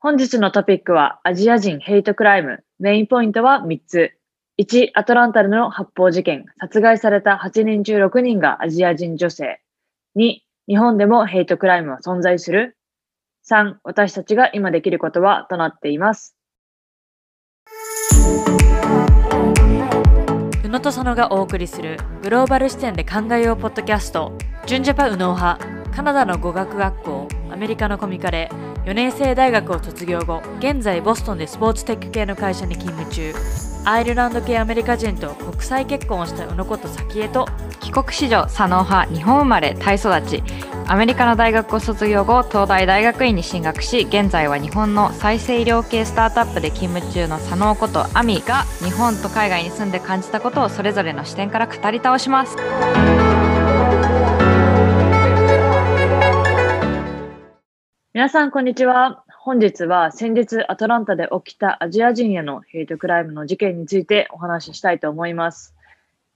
本日のトピックはアジア人ヘイトクライム。メインポイントは3つ。1、アトランタでの発砲事件。殺害された8人中6人がアジア人女性。2、日本でもヘイトクライムは存在する。3、私たちが今できることはとなっています。宇野と佐野がお送りするグローバル視点で考えようポッドキャスト純ジャパ宇野派カナダの語学学校アメリカのコミカレ4年生大学を卒業後現在ボストンでスポーツテック系の会社に勤務中。アイルランド系アメリカ人と国際結婚をした宇野こと早恵と帰国子女佐野派日本生まれタイ育ち。アメリカの大学を卒業後東大大学院に進学し現在は日本の再生医療系スタートアップで勤務中の佐野こと亜美が日本と海外に住んで感じたことをそれぞれの視点から語り倒します。皆さん、こんにちは。本日は先日アトランタで起きたアジア人へのヘイトクライムの事件についてお話ししたいと思います。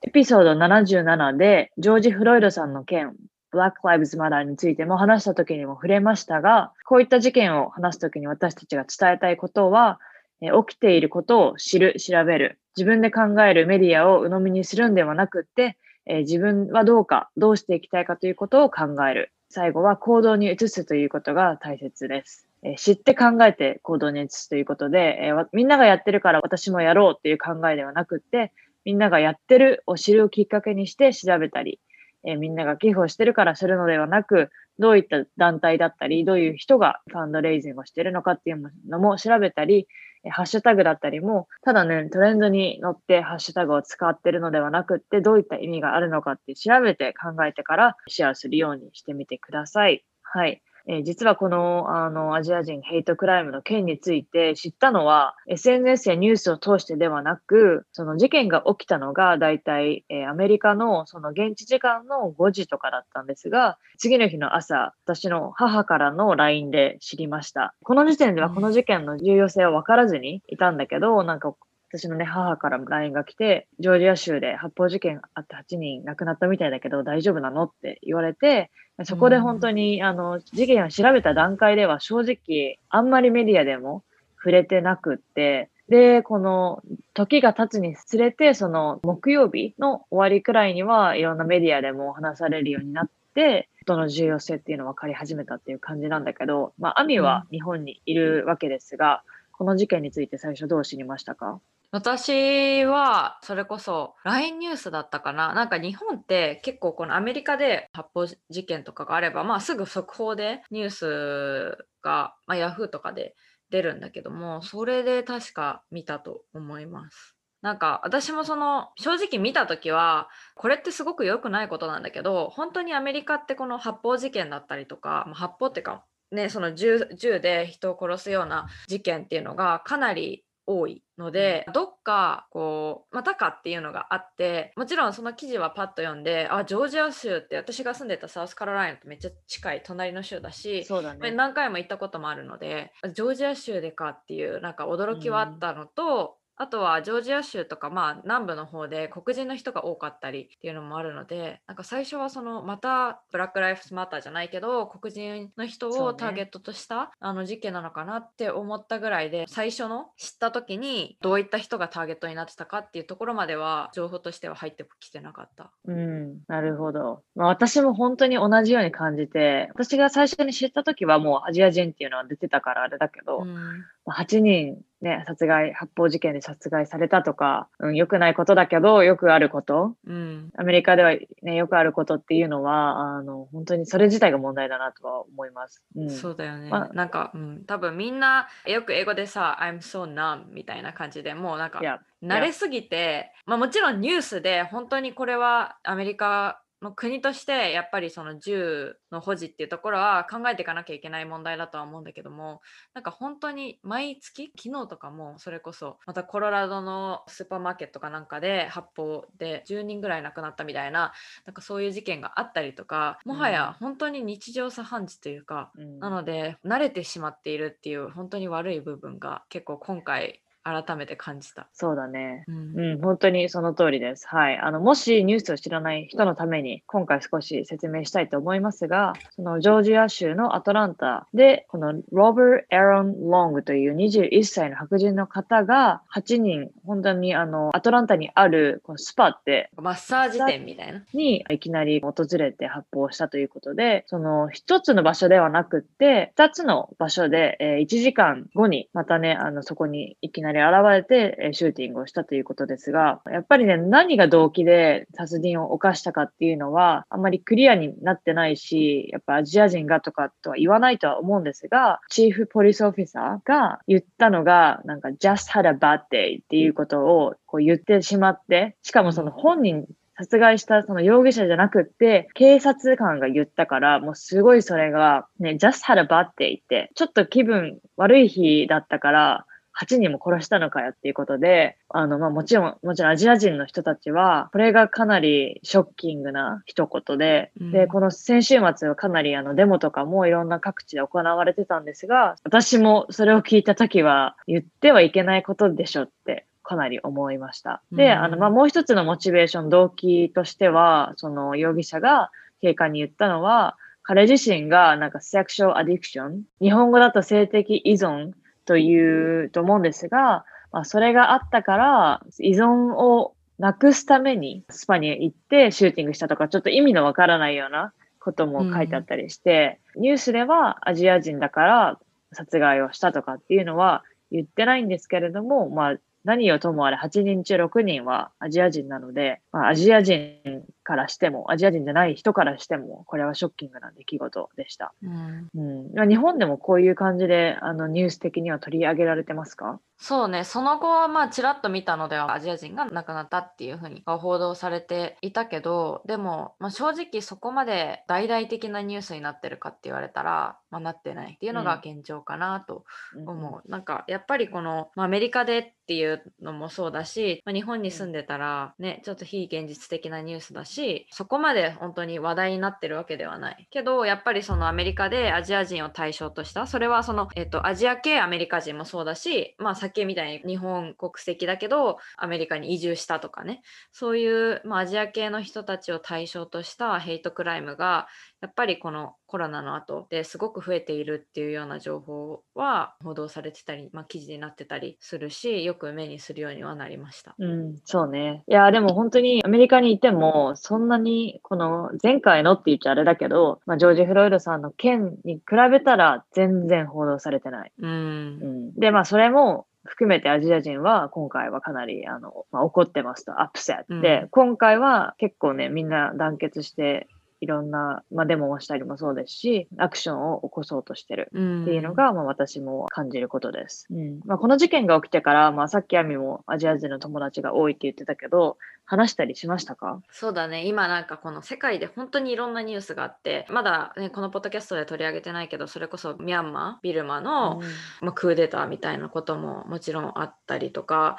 エピソード77でジョージ・フロイドさんの件、Black Lives Matter についても話した時にも触れましたが、こういった事件を話す時に私たちが伝えたいことは、起きていることを知る、調べる、自分で考えるメディアを鵜呑みにするんではなくって、自分はどうか、どうしていきたいかということを考える。最後は行動に移すということが大切です。え知って考えて行動に移すということで、えみんながやってるから私もやろうっていう考えではなくって、みんながやってるを知るきっかけにして調べたり、えみんなが寄付をしてるからするのではなく、どういった団体だったり、どういう人がファンドレイジングをしているのかっていうのも調べたり、ハッシュタグだったりも、ただね、トレンドに乗ってハッシュタグを使ってるのではなくって、どういった意味があるのかって調べて考えてからシェアするようにしてみてください。はい。えー実はこのあのアジア人ヘイトクライムの件について知ったのは SNS やニュースを通してではなくその事件が起きたのがだいたい、えーアメリカのその現地時間の5時とかだったんですが次の日の朝私の母からの LINE で知りました。この時点ではこの事件の重要性は分からずにいたんだけどなんか私のね、母から LINE が来て、ジョージア州で発砲事件あって8人亡くなったみたいだけど大丈夫なのって言われて、そこで本当に、あの、事件を調べた段階では正直、あんまりメディアでも触れてなくって、で、この時が経つにつれて、その木曜日の終わりくらいには、いろんなメディアでも話されるようになって、その重要性っていうのが分かり始めたっていう感じなんだけど、まあ、アミは日本にいるわけですが、この事件について最初どう知りましたか？私はそれこそ LINE ニュースだったかななんか日本って結構このアメリカで発砲事件とかがあればまあすぐ速報でニュースが、まあ、Yahoo とかで出るんだけどもそれで確か見たと思います。なんか私もその正直見た時はこれってすごく良くないことなんだけど本当にアメリカってこの発砲事件だったりとか、発砲っていうかねその銃銃で人を殺すような事件っていうのがかなり多いのでどっかこうまたかっていうのがあってもちろんその記事はパッと読んであジョージア州って私が住んでたサウスカロライナとめっちゃ近い隣の州だしそうだね。何回も行ったこともあるのでジョージア州でかっていうなんか驚きはあったのと、あとはジョージア州とかまあ南部の方で黒人の人が多かったりっていうのもあるのでなんか最初はそのまたブラック・ライフスマターじゃないけど黒人の人をターゲットとした、あの事件なのかなって思ったぐらいで最初の知った時にどういった人がターゲットになってたかっていうところまでは情報としては入ってきてなかった。うん、なるほど。まあ、私も本当に同じように感じて、私が最初に知った時はもうアジア人っていうのは出てたからあれだけど、うんまあ8人ね、殺害、発砲事件で殺害されたとか、うん、良くないことだけど、よくあること。うんアメリカではね、よくあることっていうのは、あの、本当にそれ自体が問題だなとは思います。うん。そうだよね。まあなんか、うん、多分みんなよく英語でさ、I'm so numb みたいな感じでもうなんか慣れすぎて、まあもちろんニュースで本当にこれはアメリカの国としてやっぱりその銃の保持っていうところは考えていかなきゃいけない問題だとは思うんだけどもなんか本当に毎月昨日とかもそれこそまたコロラドのスーパーマーケットかなんかで発砲で10人ぐらい亡くなったみたいななんかそういう事件があったりとかもはや本当に日常茶飯事というか、うん。なので慣れてしまっているっていう本当に悪い部分が結構今回改めて感じた。そうだね。うんうん、本当にその通りです。はい。あの、もしニュースを知らない人のために、今回少し説明したいと思いますが、そのジョージア州のアトランタで、このロバート・エロン・ロングという21歳の白人の方が、8人、本当にあの、アトランタにあるこのスパって、マッサージ店みたいな。にいきなり訪れて発砲したということで、その一つの場所ではなくって、二つの場所で、え1時間後にまたね、あの、そこにいきなり現れて、えシューティングをしたということですが、やっぱりね、何が動機で殺人を犯したかっていうのは、あんまりクリアになってないし、やっぱアジア人がとかとは言わないとは思うんですが、チーフポリスオフィサーが言ったのが、なんか just had a bad day っていうことをこう言ってしまって、しかもその本人殺害したその容疑者じゃなくって、警察官が言ったから、もうすごいそれが、ね、just had a bad day って、ちょっと気分悪い日だったから、8人も殺したのかよっていうことで、あの、まあもちろん、もちろんアジア人の人たちは、これがかなりショッキングな一言で、うん。で、この先週末はかなりあのデモとかもいろんな各地で行われてたんですが、私もそれを聞いたときは、言ってはいけないことでしょって、かなり思いました。で、うん。あの、まあ、もう一つのモチベーション、動機としては、その容疑者が警官に言ったのは、彼自身がなんかセクシュアルアディクション、日本語だと性的依存というと思うんですが、まあ、それがあったから、依存をなくすためにスパに行ってシューティングしたとか、ちょっと意味のわからないようなことも書いてあったりして、ニュースではアジア人だから殺害をしたとかっていうのは言ってないんですけれども、まあ、何をともあれ8人中6人はアジア人なので、まあ、アジア人からしても、アジア人じゃない人からしても、これはショッキングな出来事でした。うん。うん、まあ日本でもこういう感じであのニュース的には取り上げられてますか？そうね、その後はまあちらっと見たのではアジア人が亡くなったっていうふうに報道されていたけど、でも、まあ、正直そこまで大々的なニュースになってるかって言われたら、まあ、なってないっていうのが現状かなと思う。なんかやっぱりこの、まあ、アメリカでっていうのもそうだし、まあ、日本に住んでたらね、ちょっと非現実的なニュースだし、しそこまで本当に話題になってるわけではない。けど、やっぱりそのアメリカでアジア人を対象とした、それはその、えっと、アジア系アメリカ人もそうだし、まあ、さっきみたいに日本国籍だけど、アメリカに移住したとかね、そういう、まあ、アジア系の人たちを対象としたヘイトクライムが、やっぱりこのコロナの後ですごく増えているっていうような情報は報道されてたり、まあ、記事になってたりするしよく目にするようにはなりました。うん、そうね。いや、でも本当にアメリカにいても、そんなに、この前回のって言っちゃあれだけど、まあ、ジョージ・フロイドさんの件に比べたら全然報道されてない。うんうん、で、まあ、それも含めてアジア人は今回はかなり、あの、まあ、怒ってますと、アップセットで、うん今回は結構ね、みんな団結して、いろんな、まあ、デモをしたりもそうですし、アクションを起こそうとしてる。うん。っていうのが、まあ、私も感じることです。うん。まあ、この事件が起きてから、まあ、さっきアミもアジア人の友達が多いって言ってたけど、話したりしましたか？そうだね。今なんかこの世界で本当にいろんなニュースがあってまだ、ね、このポッドキャストで取り上げてないけどそれこそミャンマービルマの、まあ、クーデターみたいなことももちろんあったりとか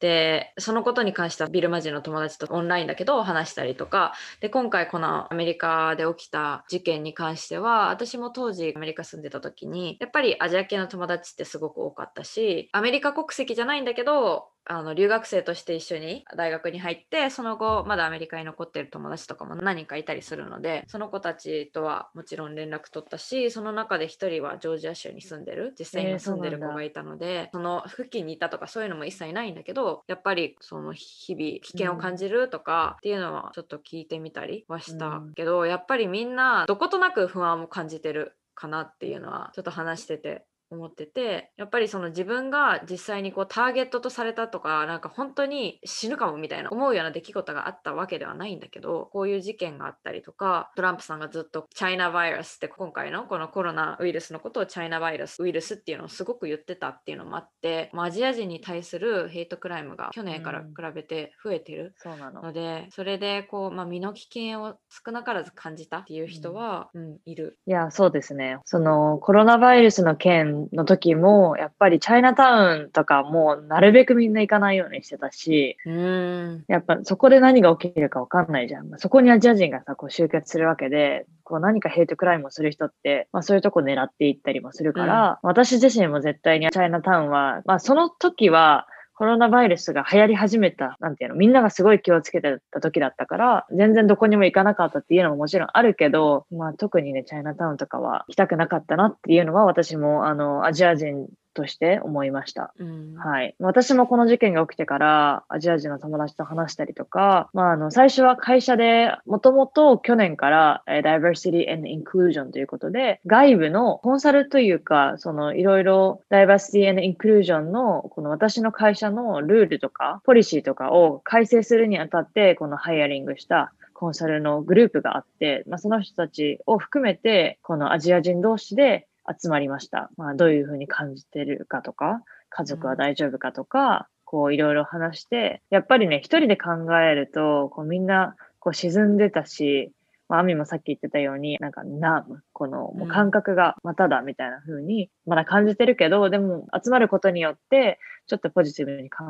でそのことに関してはビルマ人の友達とオンラインだけど話したりとかで今回このアメリカで起きた事件に関しては私も当時アメリカ住んでた時にやっぱりアジア系の友達ってすごく多かったしアメリカ国籍じゃないんだけどあの留学生として一緒に大学に入ってその後まだアメリカに残ってる友達とかも何人かいたりするのでその子たちとはもちろん連絡取ったしその中で一人はジョージア州に住んでる実際えーに住んでる子がいたので、その付近にいたとかそういうのも一切ないんだけどやっぱりその日々危険を感じるとかっていうのはちょっと聞いてみたりはしたけど、やっぱりみんなどことなく不安を感じてるかなっていうのはちょっと話してて思っててやっぱりその自分が実際にこうターゲットとされたとかなんか本当に死ぬかもみたいな思うような出来事があったわけではないんだけどこういう事件があったりとかトランプさんがずっとチャイナバイラスって今回のこのコロナウイルスのことをチャイナバイラスウイルスっていうのをすごく言ってたっていうのもあってまあアジア人に対するヘイトクライムが去年から比べて増えてるの。のでそれでこう、まあ、身の危険を少なからず感じたっていう人は、うんいる。いや、そうですね。そのコロナウイルスの件の時も、やっぱりチャイナタウンとかもなるべくみんな行かないようにしてたし、うーんやっぱそこで何が起きるかわかんないじゃん。そこにアジア人がさ、こう集結するわけで、こう何かヘイトクライムをする人って、まあそういうとこ狙っていったりもするから、私自身も絶対にチャイナタウンは、まあその時は、コロナバイルスが流行り始めた、なんていうの、みんながすごい気をつけてた時だったから、全然どこにも行かなかったっていうのももちろんあるけど、まあ特にね、チャイナタウンとかは行きたくなかったなっていうのは私も、あの、アジア人として思いました。うん、はい。私もこの事件が起きてから、アジア人の友達と話したりとか、まあ、あの、最初は会社で、もともと去年から、え Diversity and Inclusion ということで、外部のコンサルというか、その、いろいろ Diversity and Inclusion の、この私の会社のルールとか、ポリシーとかを改正するにあたって、このハイアリングしたコンサルのグループがあって、まあ、その人たちを含めて、このアジア人同士で集まりました。まあ、どういうふうに感じてるかとか、家族は大丈夫かとか、こういろいろ話して、やっぱりね、一人で考えると、こうみんなこう沈んでたし、まあ、アミもさっき言ってたように、なんか、ナム、この、もう感覚がまただみたいな風に、まだ感じてるけど、でも、集まることによって、ちょっとポジティブに考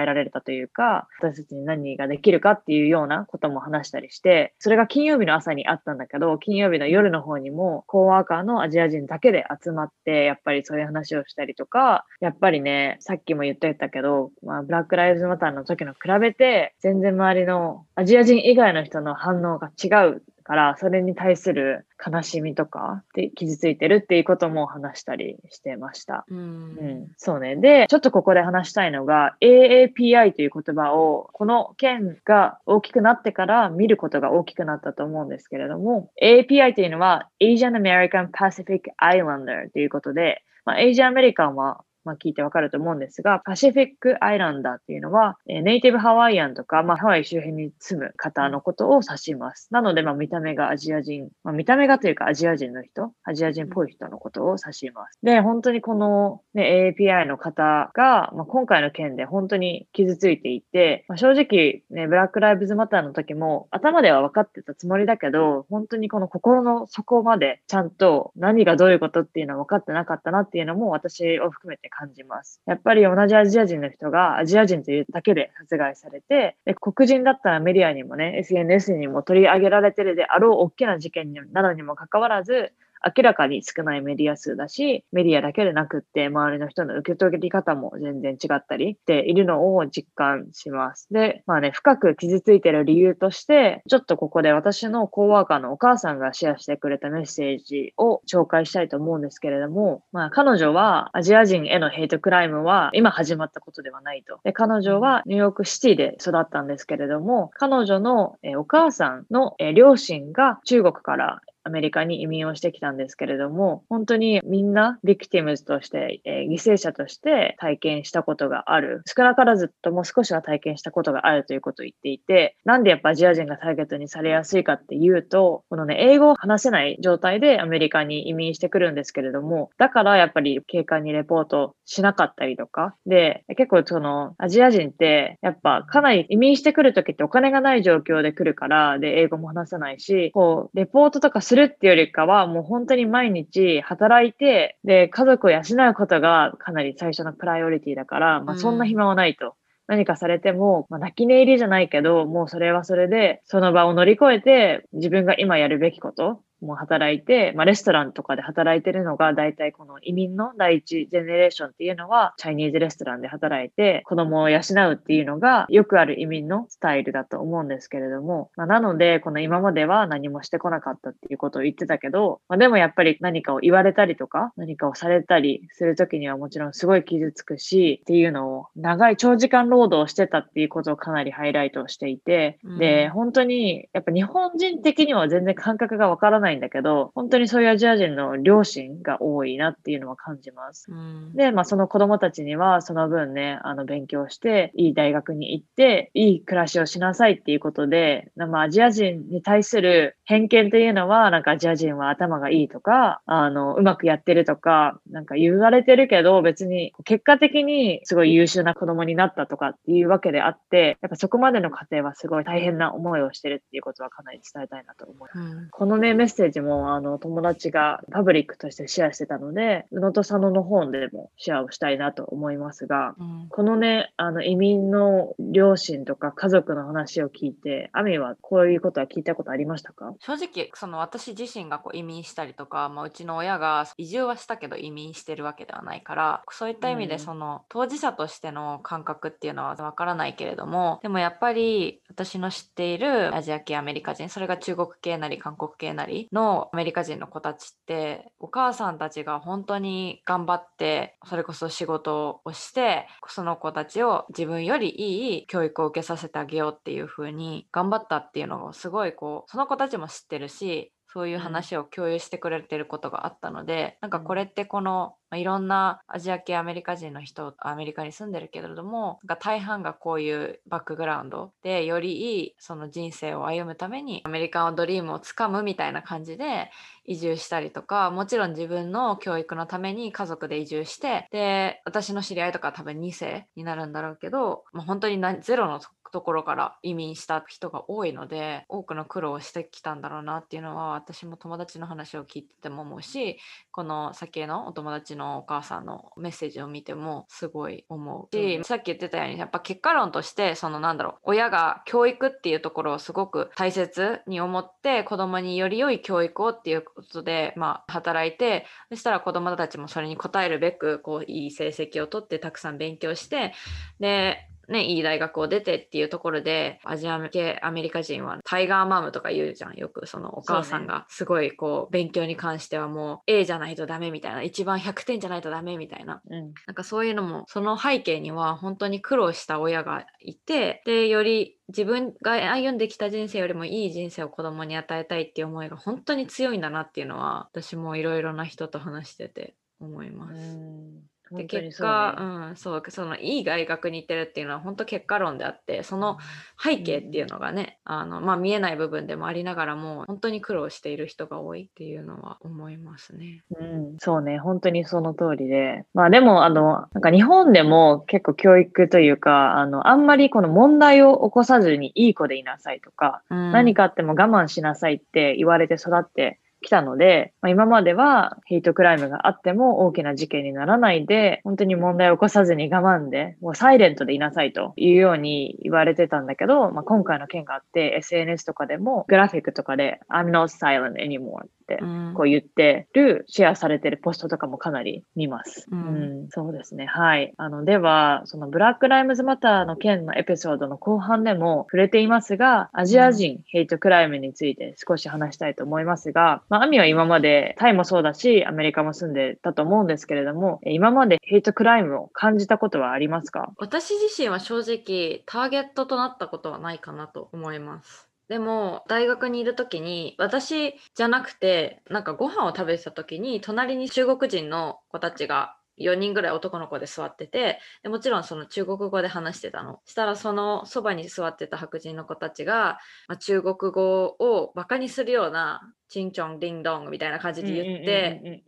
えられたというか、私たちに何ができるかっていうようなことも話したりして、それが金曜日の朝にあったんだけど、金曜日の夜の方にも、コーワーカーのアジア人だけで集まって、やっぱりそういう話をしたりとか、やっぱりね、さっきも言ってたけど、まあ、ブラックライブズマターの時の比べて、全然周りのアジア人以外の人の反応が違うから、それに対する悲しみとかで傷ついてるっていうことも話したりしてました。うん、うん、そうね。で、ちょっとここで話したいのが AAPI という言葉をこの件が大きくなってから見ることが大きくなったと思うんですけれども、AAPI というのは Asian American Pacific Islander ということで、まあ、エイジアメリカンはまあ、聞いてわかると思うんですが、パシフィックアイランダーっていうのは、えネイティブハワイアンとか、まあ、ハワイ周辺に住む方のことを指します。なので、まあ、見た目がアジア人、まあ、見た目がというかアジア人の人、アジア人っぽい人のことを指します。で、本当にこの、ね、API の方が、まあ、今回の件で本当に傷ついていて、まあ、正直、ね、ブラックライブズマターの時も頭では分かってたつもりだけど、本当にこの心の底までちゃんと何がどういうことっていうのは分かってなかったなっていうのも私を含めて感じます。やっぱり同じアジア人の人がアジア人というだけで殺害されて、で黒人だったらメディアにもね、SNS にも取り上げられてるであろう大きな事件なのにもかかわらず、明らかに少ないメディア数だし、メディアだけでなくって、周りの人の受け取り方も全然違ったりしているのを実感します。で、まあね、深く傷ついてる理由として、ちょっとここで私のコーワーカーのお母さんがシェアしてくれたメッセージを紹介したいと思うんですけれども、まあ彼女はアジア人へのヘイトクライムは今始まったことではないと。で、彼女はニューヨークシティで育ったんですけれども、彼女のお母さんの両親が中国からアメリカに移民をしてきたんですけれども、本当にみんな victims として、えー、犠牲者として体験したことがある。少なからずとも少しは体験したことがあるということを言っていて、なんでやっぱアジア人がターゲットにされやすいかっていうと、このね、英語を話せない状態でアメリカに移民してくるんですけれども、だからやっぱり警官にレポートしなかったりとか、で、結構そのアジア人ってやっぱかなり移民してくるときってお金がない状況で来るから、で、英語も話せないし、こう、レポートとかするっていうよりかは、もう本当に毎日働いて、で、家族を養うことがかなり最初のプライオリティだから、まあそんな暇はないと。何かされても、まあ、泣き寝入りじゃないけど、もうそれはそれで、その場を乗り越えて、自分が今やるべきこと、も働いて、まあ、レストランとかで働いてるのが、大体この移民の第一ジェネレーションっていうのは、チャイニーズレストランで働いて、子供を養うっていうのが、よくある移民のスタイルだと思うんですけれども、まあ、なので、この今までは何もしてこなかったっていうことを言ってたけど、まあ、でもやっぱり何かを言われたりとか、何かをされたりするときにはもちろんすごい傷つくし、っていうのを、長い長時間労働してたっていうことをかなりハイライトしていて、で、本当に、やっぱ日本人的には全然感覚がわからないんだけど、本当にそういうアジア人の両親が多いなっていうのは感じます。うん、で、まあその子供たちにはその分ね、あの勉強して、いい大学に行って、いい暮らしをしなさいっていうことで、まあアジア人に対する偏見っていうのは、なんかアジア人は頭がいいとか、あの、うまくやってるとか、なんか言われてるけど、別に結果的にすごい優秀な子供になったとかっていうわけであって、やっぱそこまでの過程はすごい大変な思いをしてるっていうことはかなり伝えたいなと思う。うん、このね、メッセージもあの友達がパブリックとしてシェアしてたので、宇野と佐野の本でもシェアをしたいなと思いますが、うん。このね、あの移民の両親とか家族の話を聞いて、アミはこういうことは聞いたことありましたか？正直その私自身がこう移民したりとか、まあ、うちの親が移住はしたけど移民してるわけではないからそういった意味うん。でその当事者としての感覚っていうのはわからないけれどもでもやっぱり私の知っているアジア系アメリカ人それが中国系なり韓国系なりのアメリカ人の子たちってお母さんたちが本当に頑張ってそれこそ仕事をしてその子たちを自分よりいい教育を受けさせてあげようっていう風に頑張ったっていうのをすごいこうその子たちも知ってるしそういう話を共有してくれてることがあったので、なんかこれってこの、まあいろんなアジア系アメリカ人の人アメリカに住んでるけれどもなんか大半がこういうバックグラウンドでよりいいその人生を歩むためにアメリカンドリームをつかむみたいな感じで移住したりとかもちろん自分の教育のために家族で移住してで私の知り合いとかは多分2世になるんだろうけど、まあ、本当になゼロのところから移民した人が多いので多くの苦労をしてきたんだろうなっていうのは私も友達の話を聞いてても思うしこの先のお友達のお母さんのメッセージを見てもすごい思うし、うん。さっき言ってたようにやっぱ結果論としてそのなんだろう親が教育っていうところをすごく大切に思って子供により良い教育をっていうことで、まあ、働いてそしたら子供たちもそれに応えるべくこういい成績を取ってたくさん勉強してでね、いい大学を出てっていうところでアジア系アメリカ人はタイガーマムとか言うじゃんよくそのお母さんがすごいこう勉強に関してはもう A じゃないとダメみたいな一番100点じゃないとダメみたいなうん。なんかそういうのもその背景には本当に苦労した親がいてでより自分が歩んできた人生よりもいい人生を子供に与えたいっていう思いが本当に強いんだなっていうのは私もいろいろな人と話してて思います。うんで結果、ねうん、そうそのいい大学に行ってるっていうのは本当結果論であってその背景っていうのがね、あのまあ、見えない部分でもありながらも本当に苦労している人が多いっていうのは思いますね。うん、そうね、本当にその通りで。まあでも、あの、なんか日本でも結構教育というか、あの、あんまりこの問題を起こさずにいい子でいなさいとか、うん、何かあっても我慢しなさいって言われて育って来たので、まあ、今まではヘイトクライムがあっても大きな事件にならないで、本当に問題を起こさずに我慢で、もうサイレントでいなさいというように言われてたんだけど、まあ、今回の件があって SNS とかでもグラフィックとかで I'm not silent anymore こう言ってる、シェアされてるポストとかもかなり見ます。ううんん、そうですね。はい。あの、では、その Black Lives Matter の件のエピソードの後半でも触れていますが、アジア人ヘイトクライムについて少し話したいと思いますが、まあ、アミは今までタイもそうだし、アメリカも住んでたと思うんですけれども、え今までヘイトクライムを感じたことはありますか？私自身は正直ターゲットとなったことはないかなと思います。でも大学にいる時に私じゃなくてなんかご飯を食べてた時に隣に中国人の子たちが4人ぐらい男の子で座っててでもちろんその中国語で話してたの。したらそのそばに座ってた白人の子たちが、まあ、中国語をバカにするようなチンチョンディンドンみたいな感じで言って、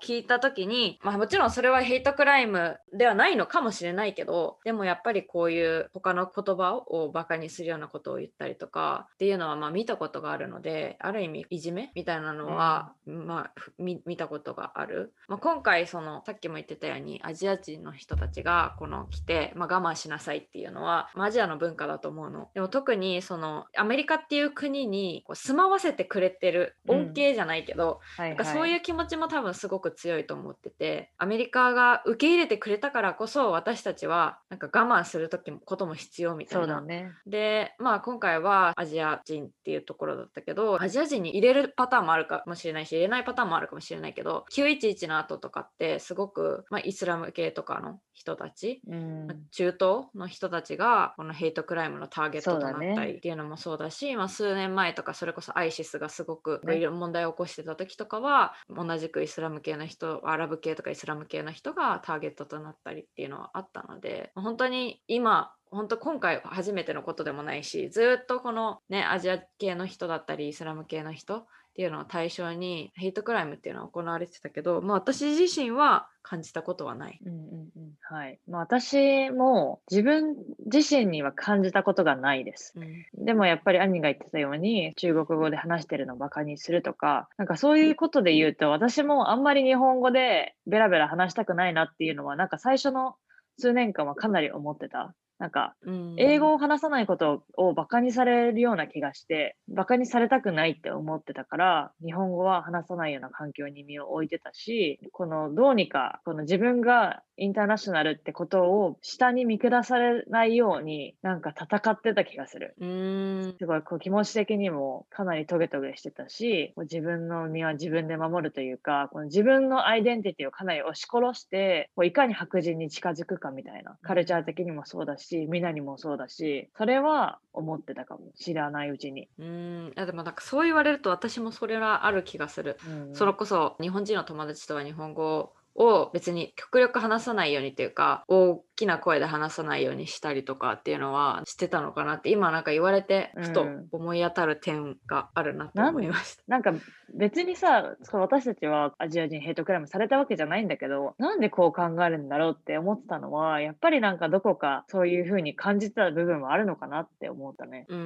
聞いた時に、まあ、もちろんそれはヘイトクライムではないのかもしれないけどでもやっぱりこういう他の言葉をバカにするようなことを言ったりとかっていうのはまあ見たことがあるのである意味いじめみたいなのは、まあ、ふ見見たことがある、まあ、今回そのさっきも言ってたようにアジア人の人たちがこの来て、まあ、我慢しなさいっていうのは、まあ、アジアの文化だと思うの。でも特にそのアメリカっていう国にこう住まわせてくれてるうん恩恵じゃないけど、はいなんかそういう気持ちも多分すごく強いと思っててアメリカが受け入れてくれたからこそ私たちはなんか我慢する時もことも必要みたそいうな。だね。でまあ今回はアジア人っていうところだったけどアジア人に入れるパターンもあるかもしれないし入れないパターンもあるかもしれないけど911の後とかってすごく、まあ、イスラム系とかの人たちうん。まあ中東の人たちがこのヘイトクライムのターゲットとなったりっていうのもそうだしまあ、数年前とかそれこそアイシスがすごくね。いろいろ問題を起こしてた時とかは同じくイスラム系の人アラブ系とかイスラム系の人がターゲットとなったりっていうのはあったので本当に今本当今回初めてのことでもないしずっとこのねアジア系の人だったりイスラム系の人っっていうのを対象にヘイトクライムっていうのは行われてたけど、まあ、私自身は感じたことはない。うんうんうんはいまあ、私も自分自身には感じたことがないです。うんでもやっぱり兄が言ってたように中国語で話してるのをバカにするとかなんかそういうことで言うと私もあんまり日本語でベラベラ話したくないなっていうのはなんか最初の数年間はかなり思ってた。なんかうん。英語を話さないことをバカにされるような気がしてバカにされたくないって思ってたから日本語は話さないような環境に身を置いてたしこのどうにかこの自分がインターナショナルってことを下に見下されないようになんか戦ってた気がする。うーんすごいこう気持ち的にもかなりトゲトゲしてたし自分の身は自分で守るというかこの自分のアイデンティティをかなり押し殺してこういかに白人に近づくかみたいなカルチャー的にもそうだしみんなにもそうだしそれは思ってたかも知らないうちに。うーんあでもなんかそう言われると私もそれはある気がする。うんそれこそ日本人の友達とは日本語を別に極力話さないようにというか大きな声で話さないようにしたりとかっていうのはしてたのかなって今なんか言われてふとうん思い当たる点があるなと思いました。なんか別にさ私たちはアジア人ヘイトクライムされたわけじゃないんだけどなんでこう考えるんだろうって思ってたのはやっぱりなんかどこかそういうふうに感じてた部分はあるのかなって思ったね。うー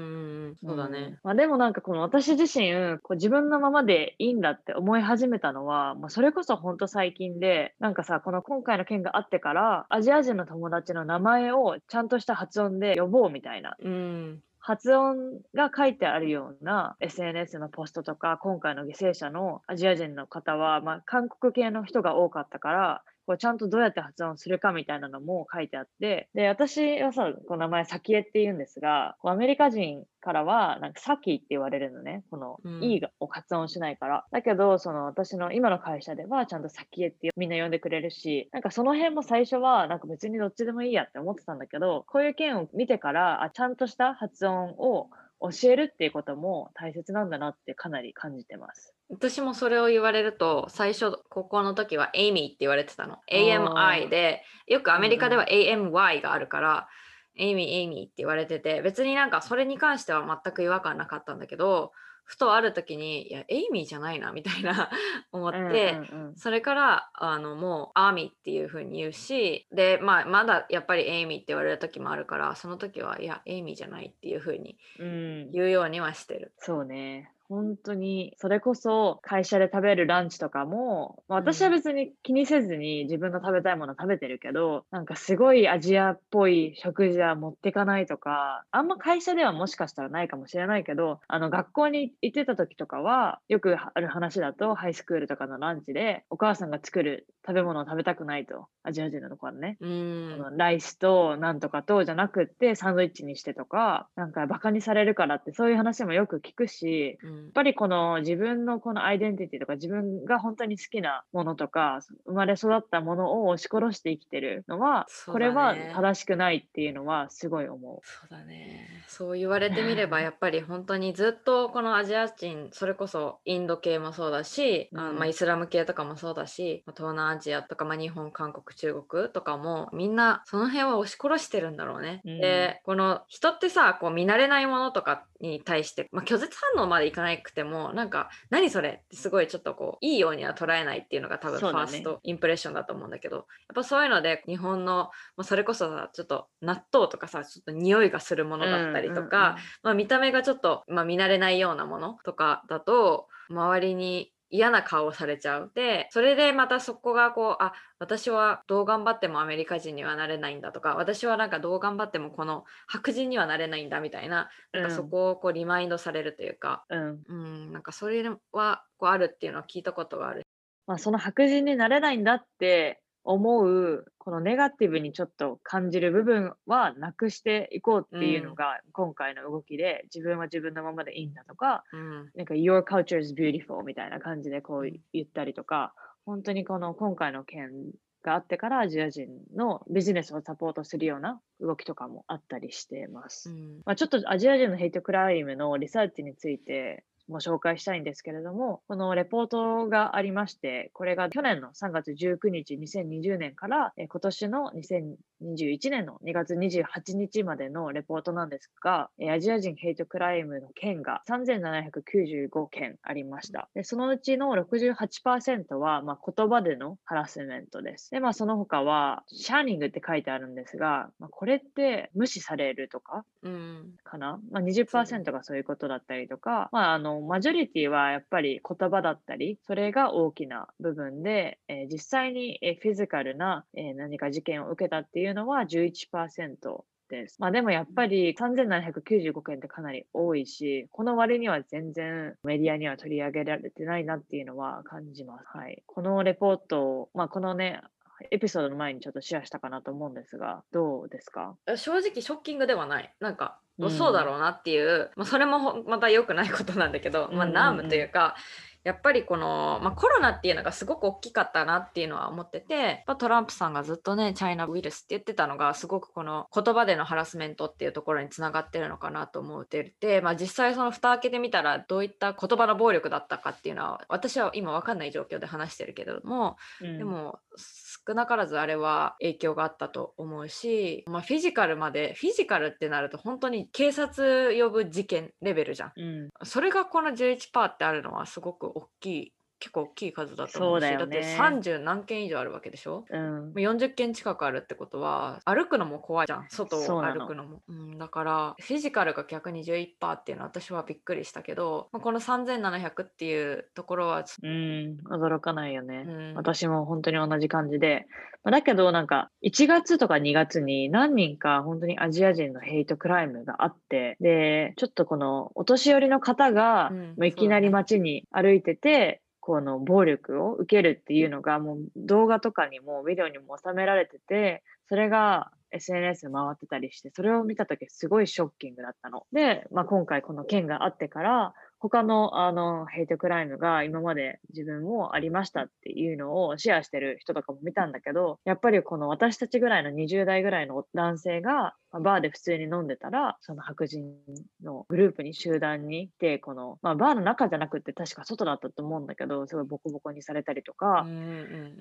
んそうだんね。まあ、でもなんかこの私自身こう自分のままでいいんだって思い始めたのは、まあ、それこそ本当最近でなんかさこの今回の件があってからアジア人の友達の名前をちゃんとした発音で呼ぼうみたいな。うん。発音が書いてあるような SNS のポストとか今回の犠牲者のアジア人の方は、まあ、韓国系の人が多かったからこうちゃんとどうやって発音するかみたいなのも書いてあってで私はさこの名前サキエって言うんですがこうアメリカ人からはなんかサキって言われるのね。このうん。E がを発音しないから。だけどその私の今の会社ではちゃんとサキエってみんな呼んでくれるしなんかその辺も最初はなんか別にどっちでもいいやって思ってたんだけどこういう件を見てからあちゃんとした発音を教えるっていうことも大切なんだなってかなり感じてます。私もそれを言われると最初高校の時はエイミーって言われてたの。AMI でよくアメリカでは AMY があるから、エイミーエイミーって言われてて別になんかそれに関しては全く違和感なかったんだけどふとある時にいやエイミーじゃないなみたいな 思って、うんうんうんそれからあのもうアーミーっていう風に言うしで、まあ、まだやっぱりエイミーって言われる時もあるからその時はいやエイミーじゃないっていう風にうん言うようにはしてる。そうね。本当に、それこそ会社で食べるランチとかも、まあ私は別に気にせずに自分の食べたいもの食べてるけど、なんかすごいアジアっぽい食事は持ってかないとか、あんま会社ではもしかしたらないかもしれないけど、あの学校に行ってた時とかは、よくある話だと、ハイスクールとかのランチで、お母さんが作る食べ物を食べたくないと、アジア人の子はね。うこんのライスとなんとかとじゃなくってサンドイッチにしてとかなんかバカにされるからってそういう話もよく聞くしうん。やっぱりこの自分のこのアイデンティティとか自分が本当に好きなものとか生まれ育ったものを押し殺して生きてるのは、ね。これは正しくないっていうのはすごい思そうだね。そう言われてみればやっぱり本当にずっとこのアジア人それこそインド系もそうだし、あうん。まあ、イスラム系とかもそうだしまあ東南アジアとか、まあ、日本韓国中国とかもみんなその辺は押し殺してるんだろうね。うん。でこの人ってさこう見慣れないものとかに対して、まあ、拒絶反応までいかなくてもなんか何それってすごいちょっとこういいようには捉えないっていうのが多分ファーストインプレッションだと思うんだけどやっぱそういうので日本の、まあ、それこそさちょっと納豆とかさちょっと匂いがするもう。のだったりとか、まあ、見た目がちょっと、まあ、見慣れないようなものとかだと周りに嫌な顔をされちゃう。でそれでまたそこがこうあ私はどう頑張ってもアメリカ人にはなれないんだとか私はなんかどう頑張ってもこの白人にはなれないんだみたいななんかそこをこうリマインドされるというか、うん。うん、なんかそれはこうあるっていうのは聞いたことがある。まあ、その白人になれないんだって思うこのネガティブにちょっと感じる部分はなくしていこうっていうのが今回の動きで、自分は自分のままでいいんだとかうん。なんか Your culture is beautiful みたいな感じでこう言ったりとか本当にこの今回の件があってからアジア人のビジネスをサポートするような動きとかもあったりしています。うん。まあ、ちょっとアジア人のヘイトクライムのリサーチについても紹介したいんですけれども、このレポートがありまして、これが去年の3月19日、2020年からえー今年の2021年の2月28日までのレポートなんですが、アジア人ヘイトクライムの件が3795件ありました。でそのうちの68%は、まあ、言葉でのハラスメントです。で、まあ、その他は、シャーニングって書いてあるんですが、まあ、これって無視されるとか、かな、まあ20、がそういうことだったりとか、まあ、あの、マジョリティはやっぱり言葉だったり、それが大きな部分で、えー、実際に、えフィジカルな、えー、何か事件を受けたっていうのは11%。です。まあでもやっぱり3795件ってかなり多いし、この割には全然メディアには取り上げられてないなっていうのは感じます。はい。このレポート、まあこのね、エピソードの前にちょっとシェアしたかなと思うんですが、どうですか？正直ショッキングではない。なんか、うん、そうだろうなっていう、まあ、それもまた良くないことなんだけど、まあ、ナームというか、やっぱりこの、まあ、コロナっていうのがすごく大きかったなっていうのは思ってて、トランプさんがずっとね、チャイナウイルスって言ってたのが、すごくこの言葉でのハラスメントっていうところにつながってるのかなと思ってて、まあ、実際その蓋開けてみたら、どういった言葉の暴力だったかっていうのは、私は今わかんない状況で話してるけれども、うん、でも、少なからずあれは影響があったと思うし、まあ、フィジカルまでフィジカルってなると本当に警察呼ぶ事件レベルじゃん、うん、それがこの11%ってあるのはすごく大きい結構大きい数だと思うしだ、ね,、って30何件以上あるわけでしょ、うん、40件近くあるってことは歩くのも怖いじゃん。外を歩くのも。うん、だからフィジカルが逆に11%っていうのは私はびっくりしたけど、まあ、この3700っていうところはうん。驚かないよね、うん、私も本当に同じ感じで、まあ、だけどなんか1月とか2月に何人か本当にアジア人のヘイトクライムがあってでちょっとこのお年寄りの方が、うん、いきなり街に歩いてて、この暴力を受けるっていうのがもう動画とかにもビデオにも収められてて、それが SNS 回ってたりして、それを見たときすごいショッキングだったの。で、まあ、今回この件があってから、他のあのヘイトクライムが今まで自分もありましたっていうのをシェアしてる人とかも見たんだけど、やっぱりこの私たちぐらいの20代ぐらいの男性がバーで普通に飲んでたら、その白人のグループに集団にいて、この、まあ、バーの中じゃなくて確か外だったと思うんだけど、すごいボコボコにされたりとか、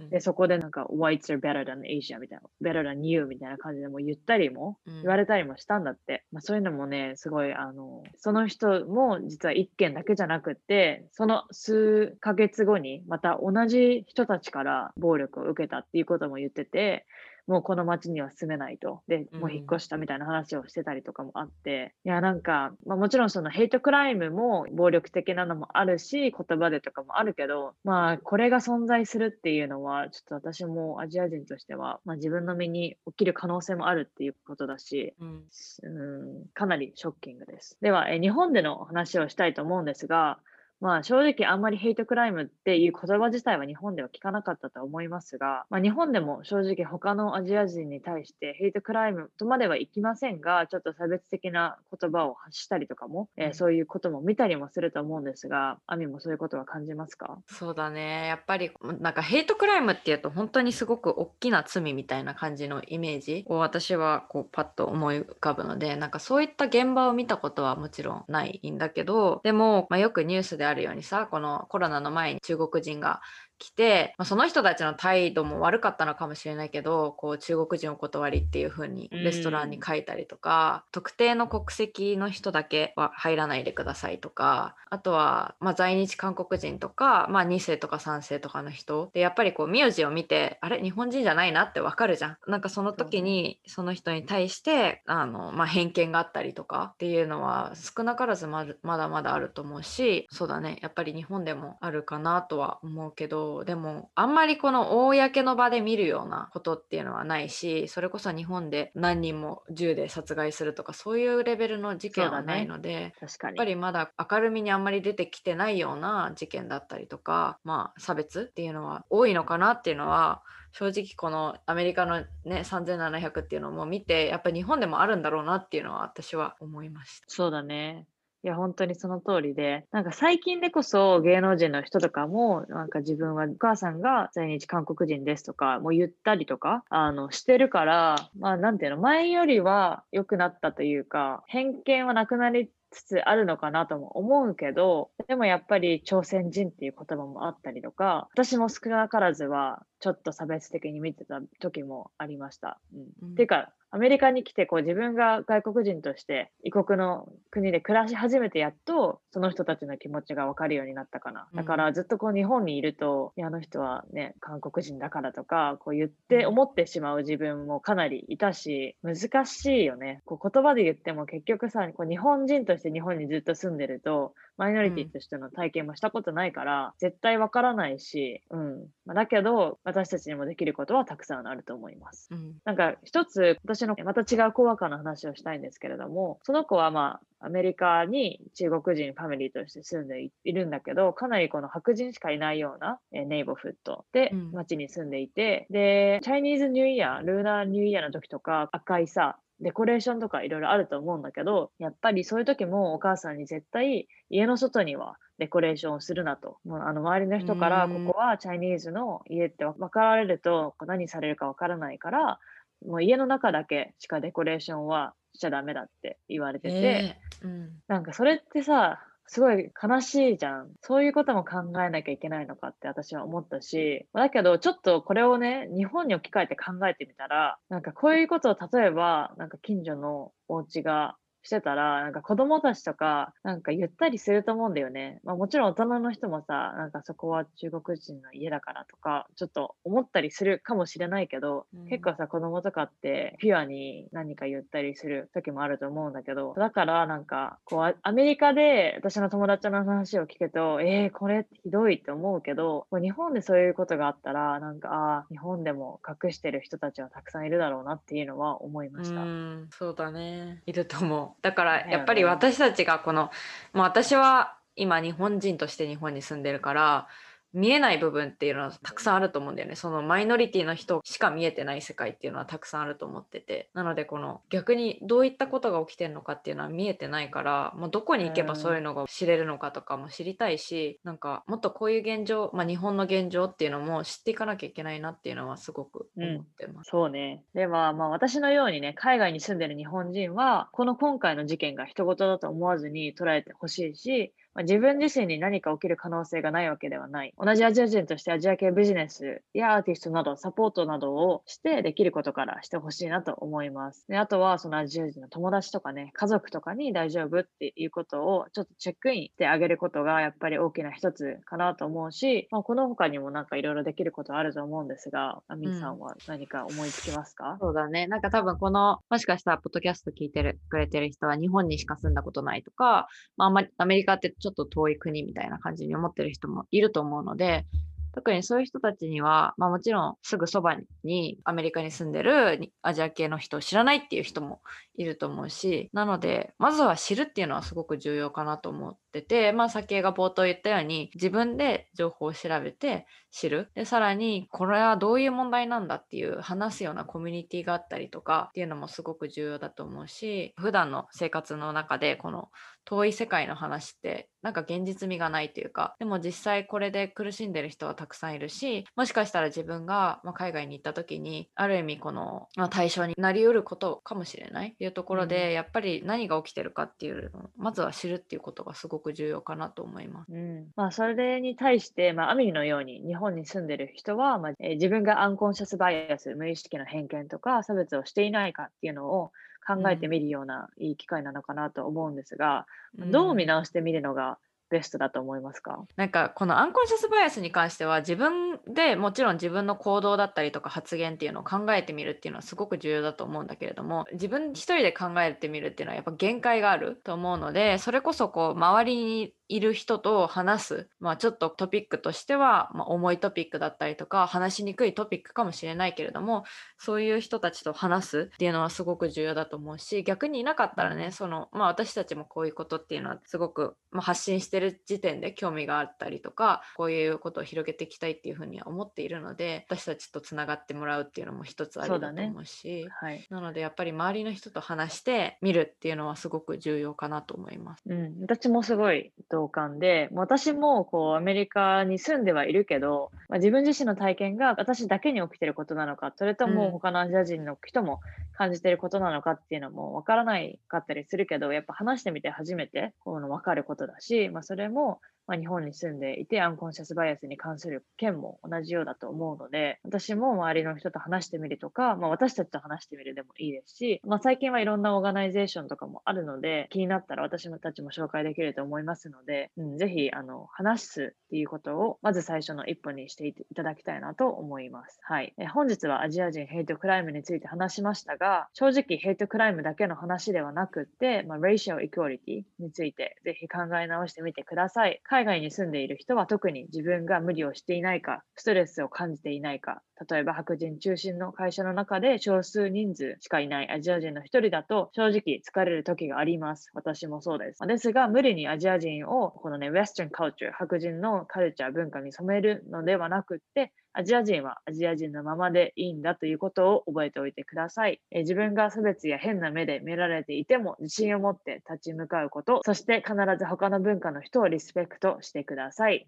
で、そこでなんか、whites are better than Asia みたいな、better than you みたいな感じでも言ったりも、言われたりもしたんだって。まあ、そういうのもね、すごい、あの、その人も実は一件だけじゃなくて、その数ヶ月後にまた同じ人たちから暴力を受けたっていうことも言ってて、もうこの町には住めないと。で、もう引っ越したみたいな話をしてたりとかもあって、うん、いや、なんか、まあ、もちろんそのヘイトクライムも暴力的なのもあるし、言葉でとかもあるけど、まあ、これが存在するっていうのは、ちょっと私もアジア人としては、まあ、自分の身に起きる可能性もあるっていうことだし、うん、うんかなりショッキングです。では、え日本での話をしたいと思うんですが、まあ正直あんまりヘイトクライムっていう言葉自体は日本では聞かなかったと思いますが、まあ、日本でも正直他のアジア人に対してヘイトクライムとまではいきませんが、ちょっと差別的な言葉を発したりとかも、えー、そういうことも見たりもすると思うんですが、アミもそういうことは感じますか？そうだね。やっぱりなんかヘイトクライムっていうと本当にすごく大きな罪みたいな感じのイメージを私はこうパッと思い浮かぶので、なんかそういった現場を見たことはもちろんないんだけど、でも、まあ、よくニュースであるようにさ、このコロナの前に中国人が来て、まあ、その人たちの態度も悪かったのかもしれないけどこう中国人お断りっていう風にレストランに書いたりとか、うん、特定の国籍の人だけは入らないでくださいとかあとは、まあ、在日韓国人とか、まあ、2世とか3世とかの人。でやっぱりこう名字を見てあれ？日本人じゃないなってわかるじゃん。なんかその時にその人に対してあの、まあ、偏見があったりとかっていうのは少なからずまだまだあると思うしそうだね。やっぱり日本でもあるかなとは思うけどでもあんまりこの公の場で見るようなことっていうのはないしそれこそ日本で何人も銃で殺害するとかそういうレベルの事件はないので、ね、やっぱりまだ明るみにあんまり出てきてないような事件だったりとかまあ差別っていうのは多いのかなっていうのは正直このアメリカのね3700っていうのも見てやっぱり日本でもあるんだろうなっていうのは私は思いました。そうだねいや、本当にその通りで、なんか最近でこそ芸能人の人とかも、なんか自分はお母さんが在日韓国人ですとか、もう言ったりとか、あの、してるから、まあなんていうの、前よりは良くなったというか、偏見はなくなりつつあるのかなとも思うけど、でもやっぱり朝鮮人っていう言葉もあったりとか、私も少なからずはちょっと差別的に見てた時もありました。うん。うん。っていうかアメリカに来てこう自分が外国人として異国の国で暮らし始めてやっとその人たちの気持ちが分かるようになったかな。だからずっとこう日本にいると、いやあの人はね韓国人だからとかこう言ってうん思ってしまう自分もかなりいたし難しいよね。こう言葉で言っても結局さこう日本人として日本にずっと住んでるとマイノリティとしての体験もしたことないから、絶対わからないし、うん。まあだけど、私たちにもできることはたくさんあると思います。うんなんか一つ、私のまた違うコワーカーの話をしたいんですけれども、その子はまあ、アメリカに中国人ファミリーとして住んでいいるんだけど、かなりこの白人しかいないようなえーネイバーフットでうん街に住んでいて、で、チャイニーズニューイヤー、ルーナーニューイヤーの時とか赤いさ、デコレーションとかいろいろあると思うんだけど、やっぱりそういう時もお母さんに絶対家の外にはデコレーションをするなと。もうあの周りの人から、うん。ここはチャイニーズの家って分かられると何されるか分からないから、もう家の中だけしかデコレーションはしちゃダメだって言われてて、えーうん。なんかそれってさ、すごい悲しいじゃん。そういうことも考えなきゃいけないのかって私は思ったし、だけどちょっとこれをね、日本に置き換えて考えてみたら、なんかこういうことを例えば、なんか近所のお家がしてたら、なんか子供たちとか、なんか言ったりすると思うんだよね。まあもちろん大人の人もさ、なんかそこは中国人の家だからとか、ちょっと思ったりするかもしれないけど、うん結構さ、子供とかってピュアに何か言ったりする時もあると思うんだけど、だからなんか、こう、あアメリカで私の友達の話を聞くと、えー、これひどいって思うけど、日本でそういうことがあったら、なんか、ああ、日本でも隠してる人たちはたくさんいるだろうなっていうのは思いました。うんそうだねいると思うだからやっぱり私たちがこの、まあ、私は今日本人として日本に住んでるから見えない部分っていうのはたくさんあると思うんだよね。そのマイノリティの人しか見えてない世界っていうのはたくさんあると思ってて。なのでこの逆にどういったことが起きてるのかっていうのは見えてないから、まあ、どこに行けばそういうのが知れるのかとかも知りたいしなんかもっとこういう現状、まあ、日本の現状っていうのも知っていかなきゃいけないなっていうのはすごく思ってます。そうね。では、まあ私のようにね、海外に住んでる日本人は、この今回の事件が人事だと思わずに捉えてほしいし、まあ、自分自身に何か起きる可能性がないわけではない。同じアジア人としてアジア系ビジネスやアーティストなどサポートなどをしてできることからしてほしいなと思います。であとはそのアジア人の友達とかね、家族とかに大丈夫っていうことをちょっとチェックインしてあげることがやっぱり大きな一つかなと思うし、まあ、この他にもなんかいろいろできることあると思うんですが、アミンさんは何か思いつきますか、そうだね。なんか多分この、もしかしたらポッドキャスト聞いてるくれてる人は日本にしか住んだことないとか、まあ、あんまりアメリカってちょっと遠い国みたいな感じに思ってる人もいると思うので、特にそういう人たちには、まあもちろんすぐそばにアメリカに住んでるアジア系の人を知らないっていう人もいると思うし、なので、まずは知るっていうのはすごく重要かなと思ってて、まあ先が冒頭言ったように、自分で情報を調べて知る。で、さらに、これはどういう問題なんだっていう話すようなコミュニティがあったりとかっていうのもすごく重要だと思うし、普段の生活の中でこの遠い世界の話ってなんか現実味がないというか、でも実際これで苦しんでる人はたくさんいるし、もしかしたら自分が、まあ、海外に行った時に、ある意味この、まあ、対象になりうることかもしれないっていうところで、うんやっぱり何が起きてるかっていうのを、まずは知るっていうことがすごく重要かなと思います。うん、まあそれに対して、まあ、アミリのように日本に住んでる人は、まあえー自分がアンコンシャスバイアス、無意識の偏見とか差別をしていないかっていうのを考えてみるようないい機会なのかなと思うんですが、どう見直してみるのがベストだと思いますか、なんかこのアンコンシャスバイアスに関しては自分でもちろん自分の行動だったりとか発言っていうのを考えてみるっていうのはすごく重要だと思うんだけれども自分一人で考えてみるっていうのはやっぱ限界があると思うのでそれこそこう周りにいる人と話す、まあ、ちょっとトピックとしては、まあ、重いトピックだったりとか話しにくいトピックかもしれないけれどもそういう人たちと話すっていうのはすごく重要だと思うし逆にいなかったらねその、まあ、私たちもこういうことっていうのはすごく、まあ、発信してる時点で興味があったりとかこういうことを広げていきたいっていうふうには思っているので私たちとつながってもらうっていうのも一つありだと思うし。はいなのでやっぱり周りの人と話してみるっていうのはすごく重要かなと思います。うん、私もすごい同感で、私もこうアメリカに住んではいるけど、まあ、自分自身の体験が私だけに起きてることなのか、それとうん。も他のアジア人の人も感じてることなのかっていうのもわからないかったりするけど、やっぱ話してみて初めてこの分かることだし、まあ、それも、まあ、日本に住んでいてアンコンシャスバイアスに関する件も同じようだと思うので、私も周りの人と話してみるとか、まあ、私たちと話してみるでもいいですし、まあ、最近はいろんなオーガナイゼーションとかもあるので、気になったら私たちも紹介できると思いますので、うん、ぜひあの話すっていうことをまず最初の一歩にしていただきたいなと思います。はい。え本日はアジア人ヘイトクライムについて話しましたが、正直ヘイトクライムだけの話ではなくって、まあ、 racial equality についてぜひ考え直してみてください。海海外に住んでいる人は特に自分が無理をしていないか、ストレスを感じていないか、例えば白人中心の会社の中で少数人数しかいないアジア人の一人だと正直疲れる時があります。私もそうです。ですが、無理にアジア人をこのね、ウェスタンカルチャー、白人のカルチャー、文化に染めるのではなくって、アジア人はアジア人のままでいいんだということを覚えておいてください。え自分が差別や変な目で見られていても自信を持って立ち向かうこと、そして必ず他の文化の人をリスペクトしてください。